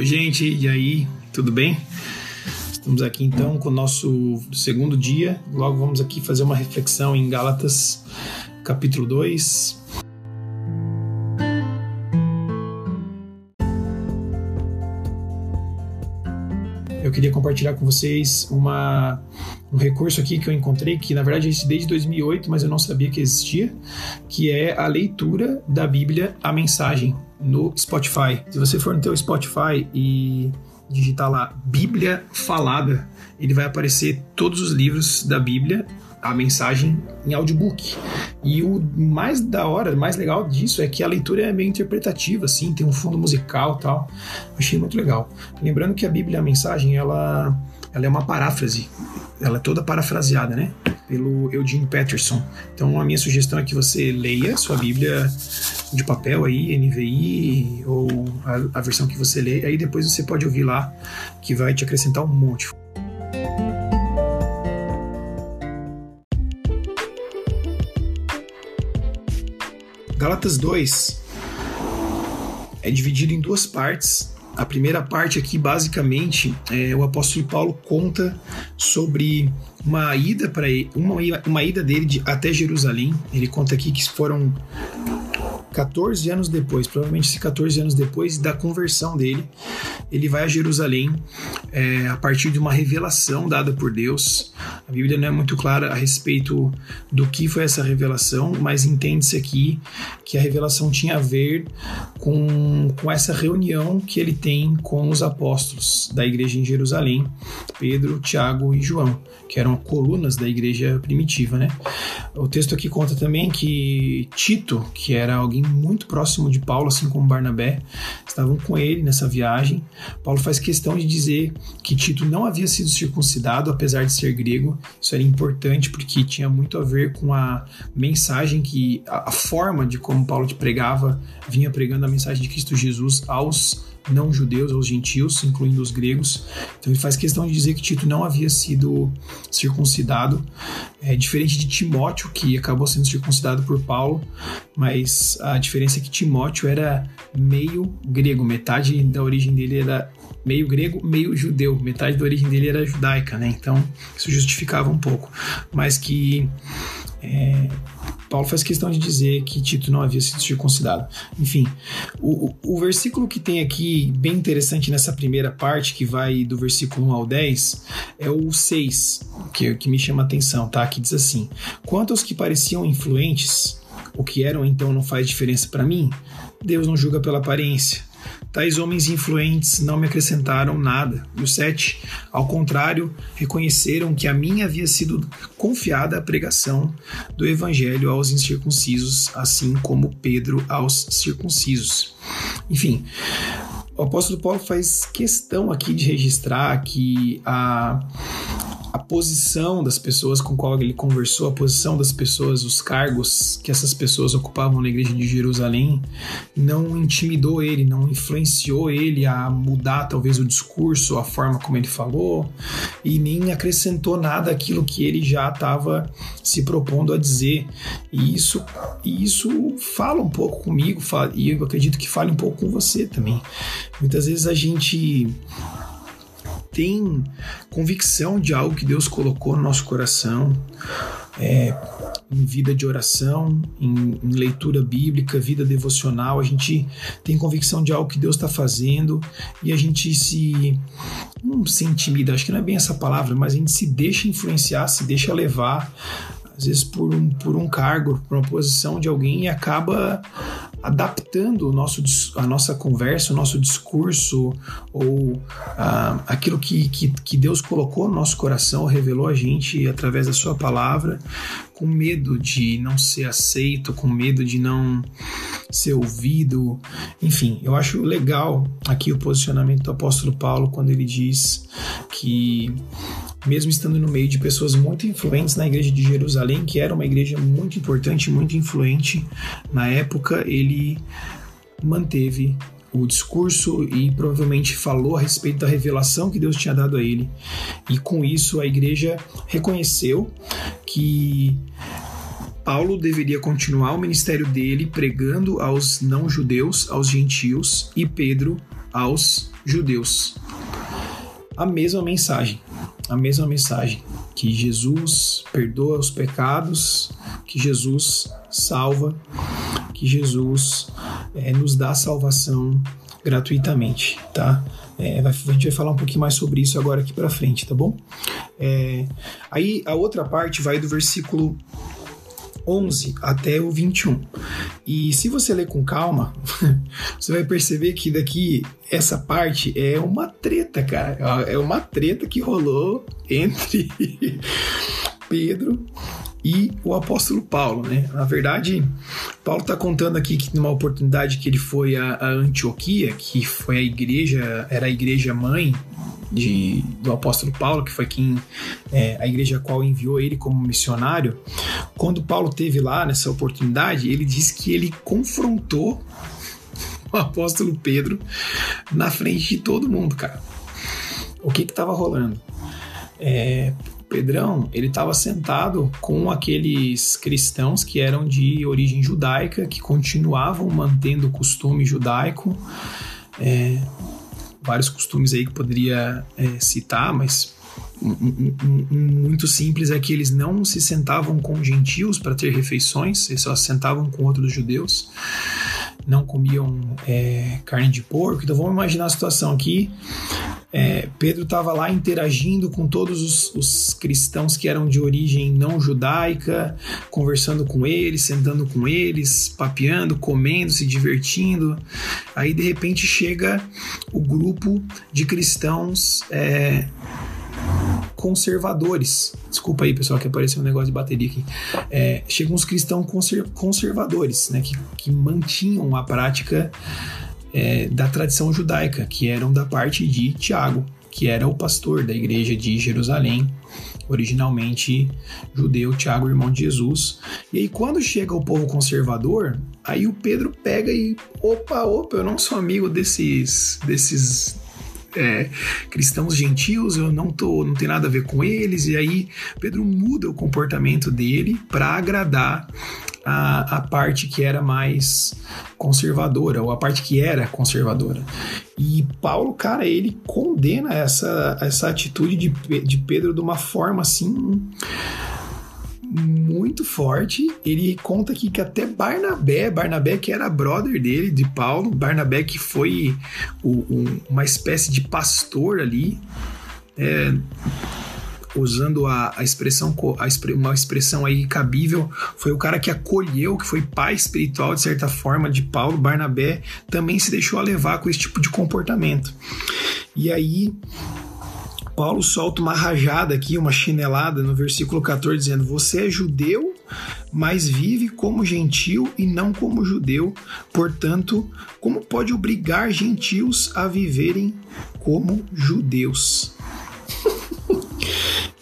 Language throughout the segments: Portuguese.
Oi, gente, e aí, tudo bem? Estamos aqui então com o nosso segundo dia. Logo vamos aqui fazer uma reflexão em Gálatas, capítulo 2. Eu queria compartilhar com vocês uma, um recurso aqui que eu encontrei, que na verdade existe desde 2008, mas eu não sabia que existia, que é a leitura da Bíblia, a mensagem, no Spotify. Se você for no teu Spotify e digitar lá Bíblia Falada, ele vai aparecer todos os livros da Bíblia a mensagem em audiobook. E o mais da hora, mais legal disso é que a leitura é meio interpretativa, assim, tem um fundo musical tal. Achei muito legal. Lembrando que a Bíblia, a mensagem, ela, ela é uma paráfrase. Ela é toda parafraseada, né? Pelo Eugene Peterson. Então a minha sugestão é que você leia sua Bíblia de papel aí, NVI, ou a, a versão que você lê, aí depois você pode ouvir lá, que vai te acrescentar um monte. Gálatas 2 é dividido em duas partes. A primeira parte aqui, basicamente, é, o apóstolo Paulo conta sobre uma ida para uma, uma ida dele de, até Jerusalém. Ele conta aqui que foram 14 anos depois, provavelmente 14 anos depois da conversão dele, ele vai a Jerusalém é, a partir de uma revelação dada por Deus. A Bíblia não é muito clara a respeito do que foi essa revelação, mas entende-se aqui que a revelação tinha a ver com, com essa reunião que ele tem com os apóstolos da igreja em Jerusalém, Pedro, Tiago e João, que eram colunas da igreja primitiva. Né? O texto aqui conta também que Tito, que era alguém muito próximo de Paulo, assim como Barnabé, estavam com ele nessa viagem. Paulo faz questão de dizer que Tito não havia sido circuncidado, apesar de ser grego. Isso era importante porque tinha muito a ver com a mensagem que, a, a forma de como Paulo pregava, vinha pregando a mensagem de Cristo Jesus aos não judeus, aos gentios, incluindo os gregos. Então ele faz questão de dizer que Tito não havia sido circuncidado, é diferente de Timóteo, que acabou sendo circuncidado por Paulo, mas a diferença é que Timóteo era meio grego, metade da origem dele era meio grego, meio judeu, metade da origem dele era judaica, né? Então isso justificava um pouco, mas que é, Paulo faz questão de dizer que Tito não havia sido circuncidado. Enfim, o, o versículo que tem aqui, bem interessante nessa primeira parte, que vai do versículo 1 ao 10, é o 6, que, que me chama a atenção, tá? Que diz assim: Quanto aos que pareciam influentes, o que eram então não faz diferença para mim, Deus não julga pela aparência Tais homens influentes não me acrescentaram nada. E o sete, ao contrário, reconheceram que a mim havia sido confiada a pregação do evangelho aos incircuncisos, assim como Pedro aos circuncisos. Enfim, o apóstolo Paulo faz questão aqui de registrar que a a posição das pessoas com qual ele conversou, a posição das pessoas, os cargos que essas pessoas ocupavam na igreja de Jerusalém, não intimidou ele, não influenciou ele a mudar talvez o discurso, a forma como ele falou, e nem acrescentou nada aquilo que ele já estava se propondo a dizer. E isso, e isso fala um pouco comigo, e eu acredito que fale um pouco com você também. Muitas vezes a gente tem convicção de algo que Deus colocou no nosso coração, é, em vida de oração, em, em, leitura bíblica, vida devocional, a gente tem convicção de algo que Deus está fazendo e a gente se. não se intimida, acho que não é bem essa palavra, mas a gente se deixa influenciar, se deixa levar, às vezes por um, por um cargo, por uma posição de alguém e acaba adaptando o nosso, a nossa conversa, o nosso discurso ou ah, aquilo que, que, que Deus colocou no nosso coração, revelou a gente através da sua palavra, com medo de não ser aceito, com medo de não ser ouvido. Enfim, eu acho legal aqui o posicionamento do apóstolo Paulo quando ele diz que mesmo estando no meio de pessoas muito influentes na igreja de Jerusalém, que era uma igreja muito importante, muito influente na época, ele manteve o discurso e provavelmente falou a respeito da revelação que Deus tinha dado a ele. E com isso a igreja reconheceu que Paulo deveria continuar o ministério dele pregando aos não-judeus, aos gentios, e Pedro aos judeus. A mesma mensagem, a mesma mensagem que Jesus perdoa os pecados, que Jesus salva, que Jesus é, nos dá salvação gratuitamente, tá? É, a gente vai falar um pouquinho mais sobre isso agora aqui para frente, tá bom? É, aí a outra parte vai do versículo 11 até o 21. E se você ler com calma, você vai perceber que daqui essa parte é uma treta, cara. É uma treta que rolou entre Pedro e o apóstolo Paulo, né? Na verdade, Paulo está contando aqui que numa oportunidade que ele foi a, Antioquia, que foi a igreja, era a igreja mãe de, do apóstolo Paulo, que foi quem é, a igreja a qual enviou ele como missionário. Quando Paulo teve lá nessa oportunidade, ele disse que ele confrontou o apóstolo Pedro na frente de todo mundo, cara. O que que estava rolando? É, Pedrão, ele estava sentado com aqueles cristãos que eram de origem judaica, que continuavam mantendo o costume judaico. É, vários costumes aí que poderia é, citar, mas um, um, um, muito simples é que eles não se sentavam com gentios para ter refeições, eles só se sentavam com outros judeus, não comiam é, carne de porco. Então vamos imaginar a situação aqui: é, Pedro estava lá interagindo com todos os, os, cristãos que eram de origem não judaica, conversando com eles, sentando com eles, papeando, comendo, se divertindo. Aí de repente chega o grupo de cristãos é, conservadores. Desculpa aí, pessoal, que apareceu um negócio de bateria aqui. É, chegam os cristãos conservadores, né, que, que mantinham a prática é, da tradição judaica, que eram da parte de Tiago, que era o pastor da igreja de Jerusalém, originalmente judeu, Tiago, irmão de Jesus. E aí, quando chega o povo conservador, aí o Pedro pega e, opa, opa, eu não sou amigo desses, desses é, cristãos gentios, eu não tô, não tem nada a ver com eles. E aí Pedro muda o comportamento dele para agradar a, a parte que era mais conservadora, ou a parte que era conservadora. E Paulo, cara, ele condena essa, essa atitude de, de Pedro de uma forma assim muito forte. Ele conta aqui que até Barnabé, Barnabé que era brother dele, de Paulo, Barnabé que foi o, um, uma espécie de pastor ali, é, usando a, a expressão, a, uma expressão aí cabível, foi o cara que acolheu, que foi pai espiritual, de certa forma, de Paulo, Barnabé, também se deixou levar com esse tipo de comportamento. E aí, Paulo solta uma rajada aqui, uma chinelada no versículo 14, dizendo: Você é judeu, mas vive como gentil e não como judeu. Portanto, como pode obrigar gentios a viverem como judeus?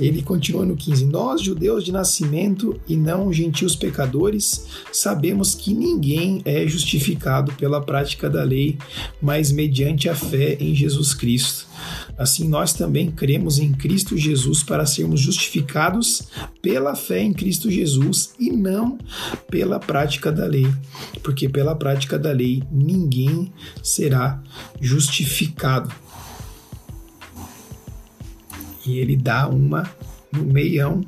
Ele continua no 15: Nós, judeus de nascimento e não gentios pecadores, sabemos que ninguém é justificado pela prática da lei, mas mediante a fé em Jesus Cristo. Assim, nós também cremos em Cristo Jesus para sermos justificados pela fé em Cristo Jesus e não pela prática da lei, porque pela prática da lei ninguém será justificado e ele dá uma no meião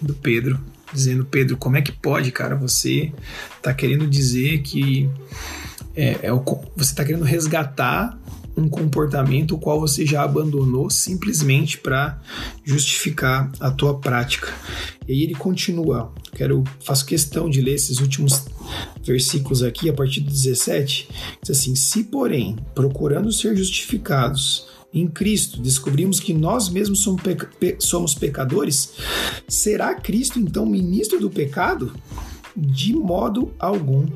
do Pedro, dizendo: Pedro, como é que pode, cara? Você está querendo dizer que é, é o, você está querendo resgatar um comportamento o qual você já abandonou simplesmente para justificar a tua prática. E aí ele continua. Quero faço questão de ler esses últimos versículos aqui a partir do 17. Diz assim: "Se porém, procurando ser justificados em Cristo, descobrimos que nós mesmos somos, peca somos pecadores, será Cristo então ministro do pecado? De modo algum.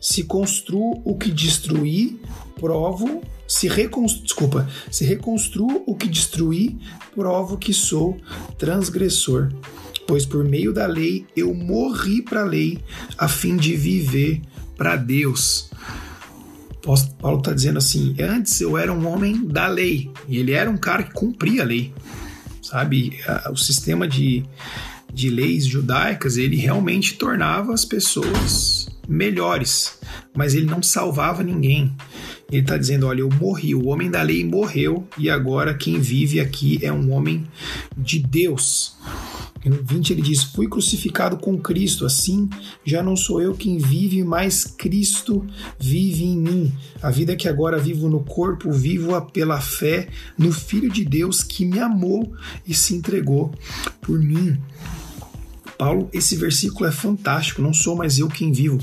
Se construo o que destruí, provo se reconstruo, desculpa, se reconstruo o que destruí, provo que sou transgressor. Pois por meio da lei eu morri para a lei, a fim de viver para Deus. Paulo está dizendo assim: antes eu era um homem da lei, e ele era um cara que cumpria a lei, sabe? O sistema de, de leis judaicas ele realmente tornava as pessoas melhores, mas ele não salvava ninguém. Ele está dizendo: olha, eu morri, o homem da lei morreu e agora quem vive aqui é um homem de Deus. No 20 ele diz: Fui crucificado com Cristo, assim já não sou eu quem vive, mas Cristo vive em mim. A vida que agora vivo no corpo, vivo-a pela fé no Filho de Deus que me amou e se entregou por mim. Paulo, esse versículo é fantástico, não sou mais eu quem vivo.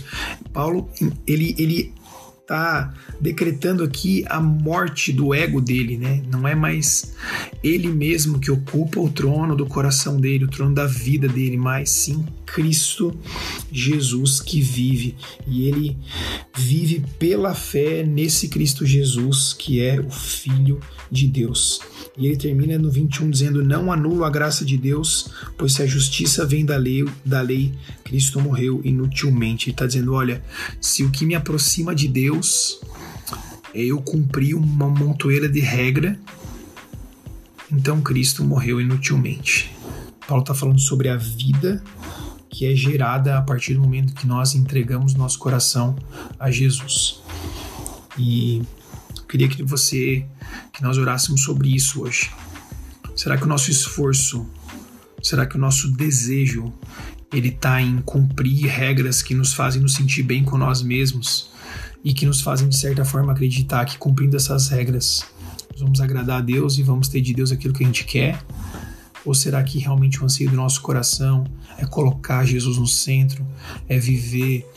Paulo, ele, ele está decretando aqui a morte do ego dele, né? Não é mais ele mesmo que ocupa o trono do coração dele, o trono da vida dele, mas sim Cristo Jesus que vive. E ele vive pela fé nesse Cristo Jesus, que é o Filho de Deus. E ele termina no 21 dizendo: Não anulo a graça de Deus, pois se a justiça vem da lei, da lei Cristo morreu inutilmente. Ele está dizendo: Olha, se o que me aproxima de Deus é eu cumprir uma montoeira de regra, então Cristo morreu inutilmente. Paulo está falando sobre a vida que é gerada a partir do momento que nós entregamos nosso coração a Jesus. E queria que você, que nós orássemos sobre isso hoje. Será que o nosso esforço, será que o nosso desejo, ele está em cumprir regras que nos fazem nos sentir bem com nós mesmos e que nos fazem de certa forma acreditar que cumprindo essas regras nós vamos agradar a Deus e vamos ter de Deus aquilo que a gente quer? Ou será que realmente o anseio do nosso coração é colocar Jesus no centro, é viver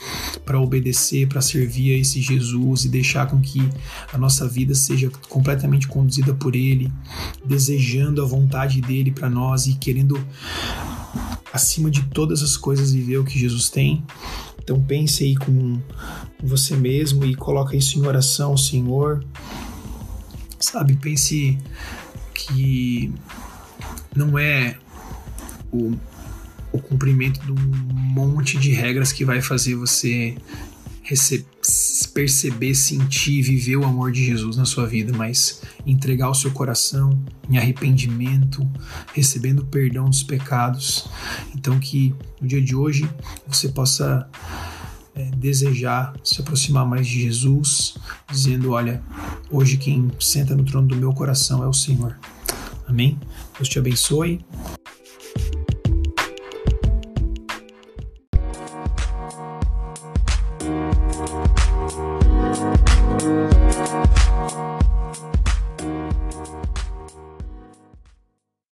para obedecer, para servir a esse Jesus e deixar com que a nossa vida seja completamente conduzida por Ele, desejando a vontade dele para nós e querendo, acima de todas as coisas, viver o que Jesus tem? Então pense aí com você mesmo e coloca isso em oração, Senhor. Sabe, pense que não é o, o cumprimento de um monte de regras que vai fazer você perceber, sentir, viver o amor de Jesus na sua vida, mas entregar o seu coração em arrependimento, recebendo o perdão dos pecados. Então, que no dia de hoje você possa é, desejar se aproximar mais de Jesus, dizendo: Olha, hoje quem senta no trono do meu coração é o Senhor. Amém? Deus te abençoe.